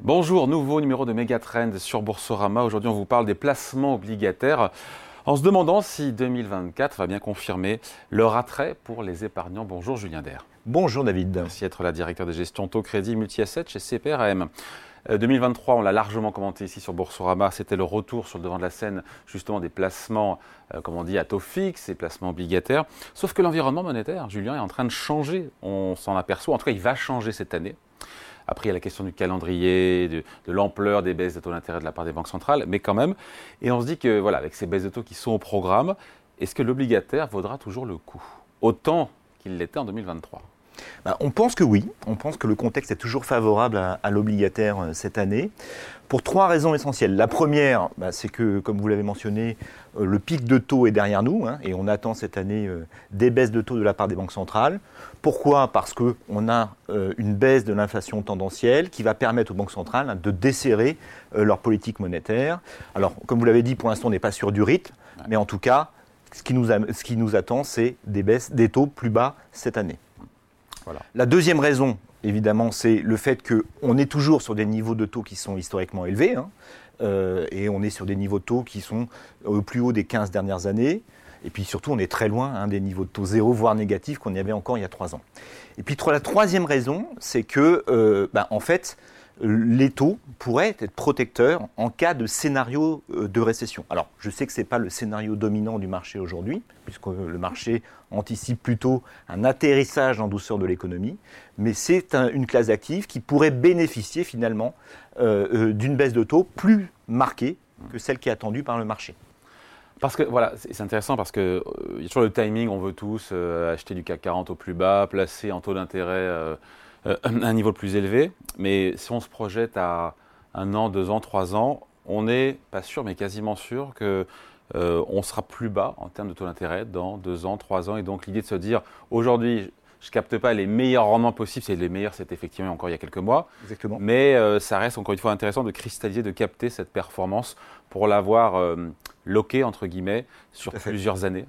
Bonjour, nouveau numéro de Megatrend sur Boursorama. Aujourd'hui, on vous parle des placements obligataires en se demandant si 2024 va bien confirmer leur attrait pour les épargnants. Bonjour Julien Der. Bonjour David. Merci d'être la directeur de gestion taux crédit multi-asset chez CPRM. 2023, euh, on l'a largement commenté ici sur Boursorama, c'était le retour sur le devant de la scène justement des placements, euh, comme on dit, à taux fixe, et placements obligataires. Sauf que l'environnement monétaire, Julien, est en train de changer, on s'en aperçoit, en tout cas il va changer cette année. Après, il y a la question du calendrier, de, l'ampleur des baisses de taux d'intérêt de la part des banques centrales, mais quand même. Et on se dit que, voilà, avec ces baisses de taux qui sont au programme, est-ce que l'obligataire vaudra toujours le coup? Autant qu'il l'était en 2023 bah, on pense que oui, on pense que le contexte est toujours favorable à, l'obligataire euh, cette année, pour trois raisons essentielles. La première, bah, c'est que, comme vous l'avez mentionné, euh, le pic de taux est derrière nous, hein, et on attend cette année euh, des baisses de taux de la part des banques centrales. Pourquoi? Parce qu'on a une baisse de l'inflation tendancielle qui va permettre aux banques centrales hein, de desserrer leur politique monétaire. Alors, comme vous l'avez dit, pour l'instant, on n'est pas sûr du rythme, mais en tout cas, ce qui nous, ce qui nous attend, c'est des baisses des taux plus bas cette année. La deuxième raison, évidemment, c'est le fait qu'on est toujours sur des niveaux de taux qui sont historiquement élevés, hein, euh, et on est sur des niveaux de taux qui sont au plus haut des 15 dernières années. Et puis surtout, on est très loin hein, des niveaux de taux zéro, voire négatifs qu'on y avait encore il y a trois ans. Et puis la troisième raison, c'est que, euh, bah, en fait, les taux pourraient être protecteurs en cas de scénario euh, de récession. Alors, je sais que ce n'est pas le scénario dominant du marché aujourd'hui, puisque le marché anticipe plutôt un atterrissage en douceur de l'économie, mais c'est une classe active qui pourrait bénéficier finalement euh, euh, d'une baisse de taux plus marquée que celle qui est attendue par le marché. Parce que voilà, c'est intéressant parce que il y a toujours le timing, on veut tous acheter du CAC 40 au plus bas, placer en taux d'intérêt euh, un niveau plus élevé. Mais si on se projette à un an, deux ans, trois ans, on n'est pas sûr, mais quasiment sûr que euh, on sera plus bas en termes de taux d'intérêt dans deux ans, trois ans. Et donc l'idée de se dire aujourd'hui, je ne capte pas les meilleurs rendements possibles, c'est les meilleurs, c'est effectivement encore il y a quelques mois. Exactement. Mais euh, ça reste encore une fois intéressant de cristalliser, de capter cette performance pour l'avoir euh, loqué entre guillemets sur plusieurs années.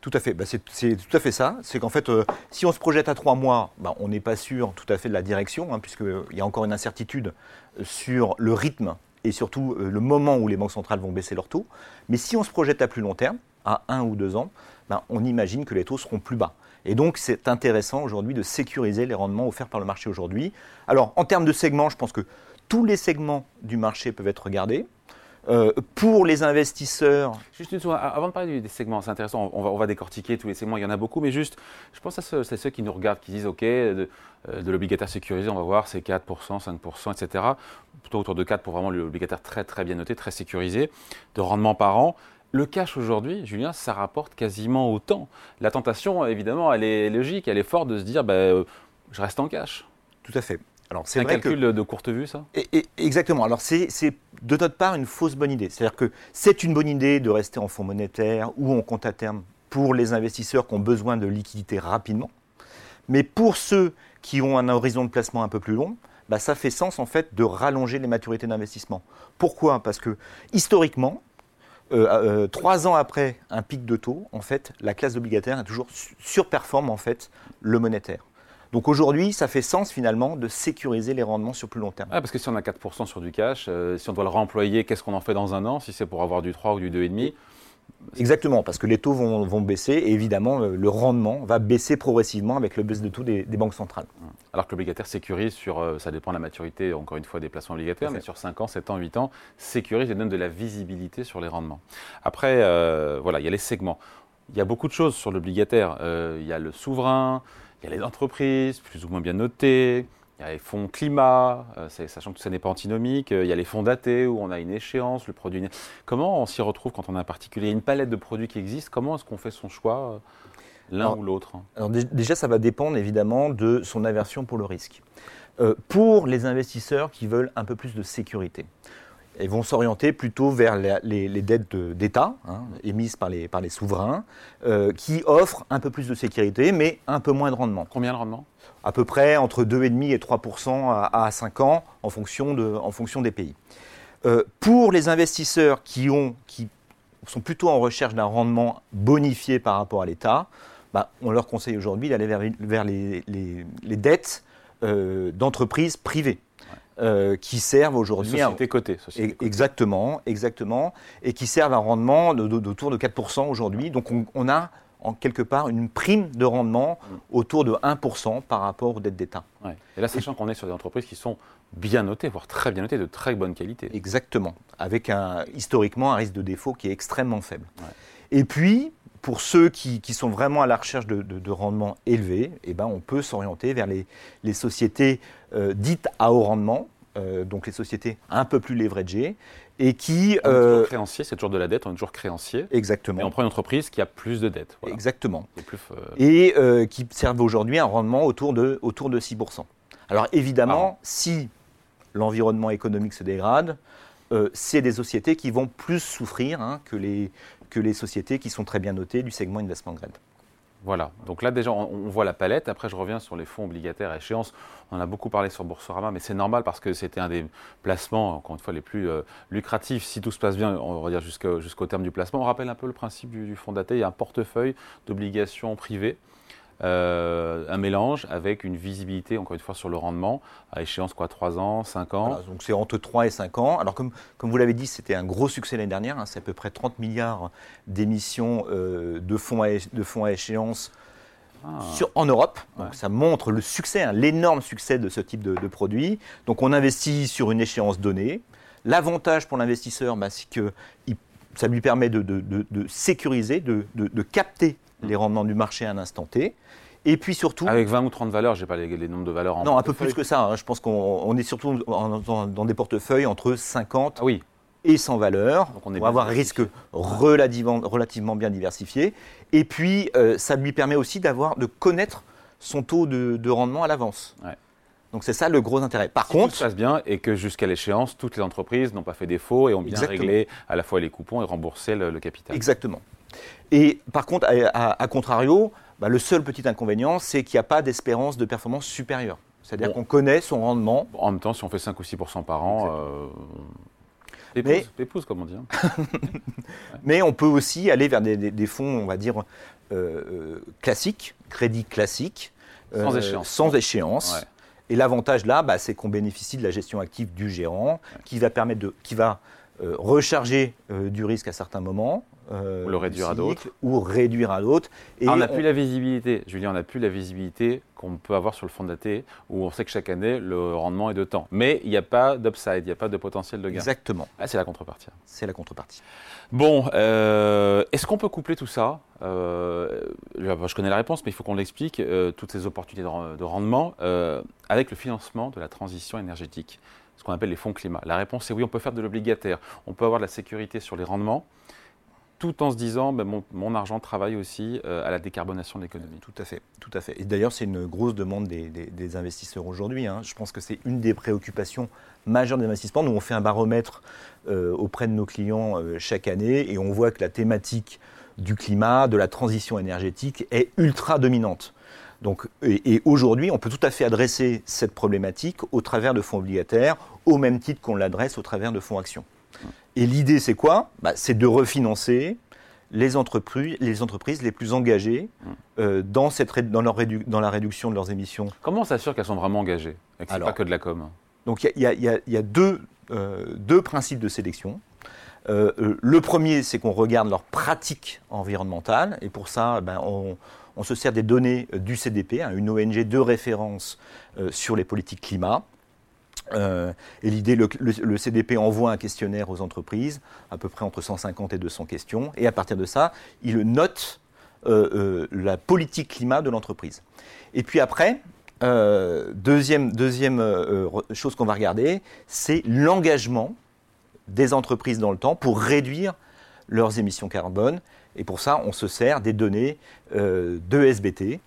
Tout à fait, bah, c'est tout à fait ça. C'est qu'en fait, euh, si on se projette à trois mois, bah, on n'est pas sûr tout à fait de la direction, hein, puisqu'il y a encore une incertitude sur le rythme et surtout euh, le moment où les banques centrales vont baisser leurs taux. Mais si on se projette à plus long terme, à un ou deux ans, bah, on imagine que les taux seront plus bas. Et donc, c'est intéressant aujourd'hui de sécuriser les rendements offerts par le marché aujourd'hui. Alors, en termes de segments, je pense que tous les segments du marché peuvent être regardés. Euh, pour les investisseurs. Juste une chose, avant de parler des segments, c'est intéressant, on va, on va, décortiquer tous les segments, il y en a beaucoup, mais juste, je pense à ceux, ceux qui nous regardent, qui disent, OK, de, euh, de l'obligataire sécurisé, on va voir, c'est 4%, 5%, etc. Plutôt autour de 4 pour vraiment l'obligataire très, très bien noté, très sécurisé, de rendement par an. Le cash aujourd'hui, Julien, ça rapporte quasiment autant. La tentation, évidemment, elle est logique, elle est forte de se dire, bah, je reste en cash. Tout à fait. Alors, c'est un calcul de courte vue, ça? Exactement. Alors, c'est de notre part une fausse bonne idée. C'est-à-dire que c'est une bonne idée de rester en fonds monétaires ou en compte à terme pour les investisseurs qui ont besoin de liquidités rapidement. Mais pour ceux qui ont un horizon de placement un peu plus long, bah, ça fait sens en fait de rallonger les maturités d'investissement. Pourquoi? Parce que historiquement, euh, euh, trois ans après un pic de taux, en fait, la classe obligataire est toujours surperforme en fait le monétaire. Donc aujourd'hui, ça fait sens finalement de sécuriser les rendements sur plus long terme. parce que si on a 4% sur du cash, euh, si on doit le réemployer, qu'est-ce qu'on en fait dans un an Si c'est pour avoir du 3 ou du 2,5 Exactement, parce que les taux vont, baisser et évidemment euh, le rendement va baisser progressivement avec le baisse de taux des, banques centrales. Alors que l'obligataire sécurise sur, euh, ça dépend de la maturité encore une fois des placements obligataires, mais sur 5 ans, 7 ans, 8 ans, sécurise et donne de la visibilité sur les rendements. Après, voilà, il y a les segments. Il y a beaucoup de choses sur l'obligataire. il y a le souverain, il y a les entreprises, plus ou moins bien notées. Il y a les fonds climat, euh, sachant que ça n'est pas antinomique. Euh, il y a les fonds datés où on a une échéance, le produit. Comment on s'y retrouve quand on a un particulier? Une palette de produits qui existe Comment est-ce qu'on fait son choix euh, l'un ou l'autre? Alors déjà, ça va dépendre évidemment de son aversion pour le risque. pour les investisseurs qui veulent un peu plus de sécurité, ils vont s'orienter plutôt vers les, dettes d'État hein, émises par les, par les souverains, euh, qui offrent un peu plus de sécurité, mais un peu moins de rendement. Combien de rendement? À peu près entre 2,5 et 3 à, à 5 ans, en fonction, de, en fonction des pays. Euh, pour les investisseurs qui, ont, qui sont plutôt en recherche d'un rendement bonifié par rapport à l'État, bah, on leur conseille aujourd'hui d'aller vers, les, dettes euh, d'entreprises privées. Euh, qui servent aujourd'hui. Société cotée. Exactement, exactement. Et qui servent un rendement d'autour de, de, 4% aujourd'hui. Donc on, a en quelque part une prime de rendement mm. autour de 1% par rapport aux dettes d'État. Et là, sachant qu'on est sur des entreprises qui sont bien notées, voire très bien notées, de très bonne qualité. Exactement, avec un, historiquement un risque de défaut qui est extrêmement faible. Et puis, pour ceux qui, sont vraiment à la recherche de, rendements élevés, eh ben, on peut s'orienter vers les, sociétés euh, dites à haut rendement, euh, donc les sociétés un peu plus leveragées, et qui... On est toujours euh, créancier, c'est toujours de la dette, on est toujours créancier. Exactement. Et on prend une entreprise qui a plus de dettes. Exactement. Et, qui servent aujourd'hui un rendement autour de, autour de 6%. Alors évidemment, si l'environnement économique se dégrade, c'est des sociétés qui vont plus souffrir hein, que les, que les sociétés qui sont très bien notées du segment investment grade. Voilà, donc là déjà on, voit la palette. Après je reviens sur les fonds obligataires à échéance. On a beaucoup parlé sur Boursorama, mais c'est normal parce que c'était un des placements, encore une fois, les plus euh, lucratifs. Si tout se passe bien, on va dire jusqu'au terme du placement. On rappelle un peu le principe du, du fonds daté. Il y a un portefeuille d'obligations privées euh, un mélange avec une visibilité, encore une fois, sur le rendement, à échéance quoi, 3 ans, 5 ans Donc c'est entre 3 et 5 ans. Alors comme, comme vous l'avez dit, c'était un gros succès l'année dernière, hein. c'est à peu près 30 milliards d'émissions euh, de, fonds à, de fonds à échéance ah. Sur, en Europe. Donc ça montre le succès, hein, l'énorme succès de ce type de, produit. Donc on investit sur une échéance donnée. L'avantage pour l'investisseur, bah, c'est que ça lui permet de, de sécuriser, de, capter les rendements du marché à un instant T. Et puis surtout. Avec 20 ou 30 valeurs, je n'ai pas les, nombres de valeurs en Non, un peu plus que ça. Hein. Je pense qu'on est surtout dans, des portefeuilles entre 50 ah oui. et 100 valeurs. Donc on, est va avoir un risque relativement, relativement, bien diversifié. Et puis, euh, ça lui permet aussi d'avoir, de connaître son taux de, rendement à l'avance. Donc c'est ça le gros intérêt. Par contre, tout se passe bien et que jusqu'à l'échéance, toutes les entreprises n'ont pas fait défaut et ont bien réglé à la fois les coupons et remboursé le capital. Exactement. Et par contre, à, contrario, bah, le seul petit inconvénient, c'est qu'il n'y a pas d'espérance de performance supérieure. C'est-à-dire qu'on connaît son rendement. En même temps, si on fait 5 ou 6% par an, euh, épouse, comme on dit. Hein. Mais on peut aussi aller vers des, fonds, on va dire, euh, euh, classiques, crédits classiques. Sans échéance. Sans échéance. Et l'avantage là, bah, c'est qu'on bénéficie de la gestion active du gérant, qui va permettre de, qui va recharger du risque à certains moments, euh, ou le réduire à d'autres. Ou réduire à d'autres. Et on n'a plus la visibilité, Julien, on n'a plus la visibilité qu'on peut avoir sur le fonds daté, où on sait que chaque année, le rendement est de temps. Mais il n'y a pas d'upside, il n'y a pas de potentiel de gain. Exactement. Ah, c'est la contrepartie. C'est la contrepartie. Bon, euh, est-ce qu'on peut coupler tout ça? Euh, Je connais la réponse, mais il faut qu'on l'explique, toutes ces opportunités de, rendement, avec le financement de la transition énergétique, ce qu'on appelle les fonds climat. La réponse est oui, on peut faire de l'obligataire, on peut avoir de la sécurité sur les rendements, tout en se disant ben, mon, argent travaille aussi euh, à la décarbonation de l'économie. Tout à fait. Et d'ailleurs, c'est une grosse demande des, investisseurs aujourd'hui. Hein. Je pense que c'est une des préoccupations majeures des investissements. Nous, on fait un baromètre euh, auprès de nos clients euh, chaque année et on voit que la thématique du climat, de la transition énergétique est ultra dominante. Donc, et, et aujourd'hui, on peut tout à fait adresser cette problématique au travers de fonds obligataires, au même titre qu'on l'adresse au travers de fonds actions. Et l'idée, c'est quoi? Bah, C'est de refinancer les entreprises, les entreprises les plus engagées mm. euh, dans, cette, dans, leur dans, la réduction de leurs émissions. Comment on s'assure qu'elles sont vraiment engagées et que ce n'est pas que de la com? Donc il y, a, deux, euh, deux, principes de sélection. Euh, le premier, c'est qu'on regarde leurs pratiques environnementales, et pour ça, ben, on, se sert des données du CDP, hein, une ONG de référence sur les politiques climat. Euh, et l'idée, le, CDP envoie un questionnaire aux entreprises, à peu près entre 150 et 200 questions, et à partir de ça, il note euh, euh, la politique climat de l'entreprise. Et puis après, deuxième chose qu'on va regarder, c'est l'engagement des entreprises dans le temps pour réduire leurs émissions carbone. Et pour ça, on se sert des données de SBT,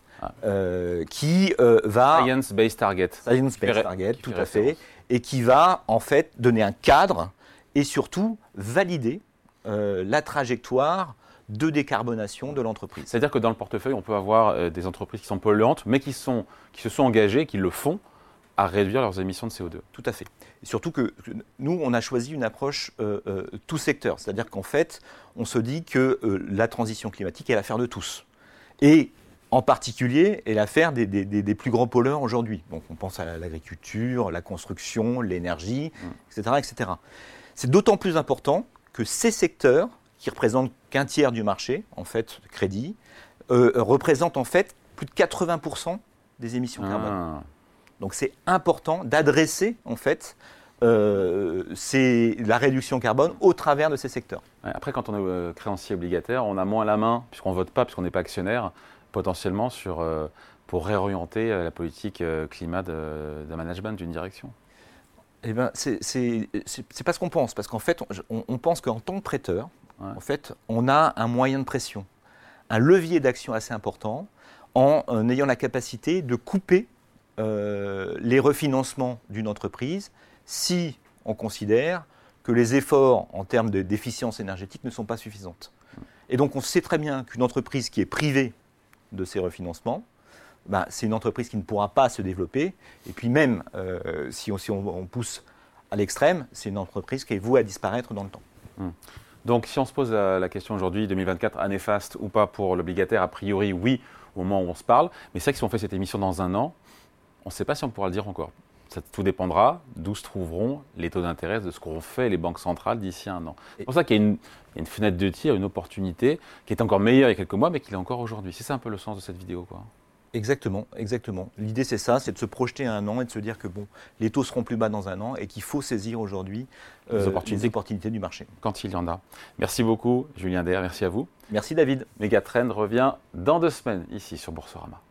euh, qui euh, va... Science-based target. Science-based target, tout à fait. Et qui va en fait donner un cadre et surtout valider euh, la trajectoire de décarbonation de l'entreprise. C'est-à-dire que dans le portefeuille, on peut avoir des entreprises qui sont polluantes, mais qui, sont, qui se sont engagées, qui le font, à réduire leurs émissions de CO2. Tout à fait. Et surtout que nous, on a choisi une approche tout secteur. C'est-à-dire qu'en fait, on se dit que la transition climatique est l'affaire de tous. Et en particulier est l'affaire des, des, plus grands pollueurs aujourd'hui. Donc on pense à l'agriculture, la construction, l'énergie, etc. Mm. etc. C'est d'autant plus important que ces secteurs, qui représentent qu'un tiers du marché, en fait, de crédit, euh, représentent en fait plus de 80% des émissions carbone. Donc c'est important d'adresser en fait euh, la réduction carbone au travers de ces secteurs. Après, quand on est euh, créancier obligataire, on a moins la main, puisqu'on ne vote pas, puisqu'on n'est pas actionnaire, potentiellement sur, euh, pour réorienter la politique climat d'un management, d'une direction. Eh bien, c'est pas ce qu'on pense, parce qu'en fait, on, pense qu'en tant que prêteur, en fait, on a un moyen de pression, un levier d'action assez important, en, ayant la capacité de couper les refinancements d'une entreprise si on considère que les efforts en termes d'efficience énergétique ne sont pas suffisants. Et donc on sait très bien qu'une entreprise qui est privée de ces refinancements, ben, c'est une entreprise qui ne pourra pas se développer. Et puis même euh, si, on, pousse à l'extrême, c'est une entreprise qui est vouée à disparaître dans le temps. Hum. Donc si on se pose la, question aujourd'hui, 2024, année faste ou pas pour l'obligataire, a priori oui au moment où on se parle. Mais c'est vrai que si on fait cette émission dans un an, on ne sait pas si on pourra le dire encore. Ça, tout dépendra d'où se trouveront les taux d'intérêt de ce qu'auront fait les banques centrales d'ici un an. C'est pour ça qu'il y, a une fenêtre de tir, une opportunité qui est encore meilleure il y a quelques mois, mais qui l'est encore aujourd'hui. C'est ça un peu le sens de cette vidéo. Quoi. Exactement, exactement. L'idée c'est ça, c'est de se projeter à un an et de se dire que bon, les taux seront plus bas dans un an et qu'il faut saisir aujourd'hui euh, les, opportunités. du marché. Quand il y en a. Merci beaucoup Julien Der, merci à vous. Merci David. Megatrend revient dans deux semaines ici sur Boursorama.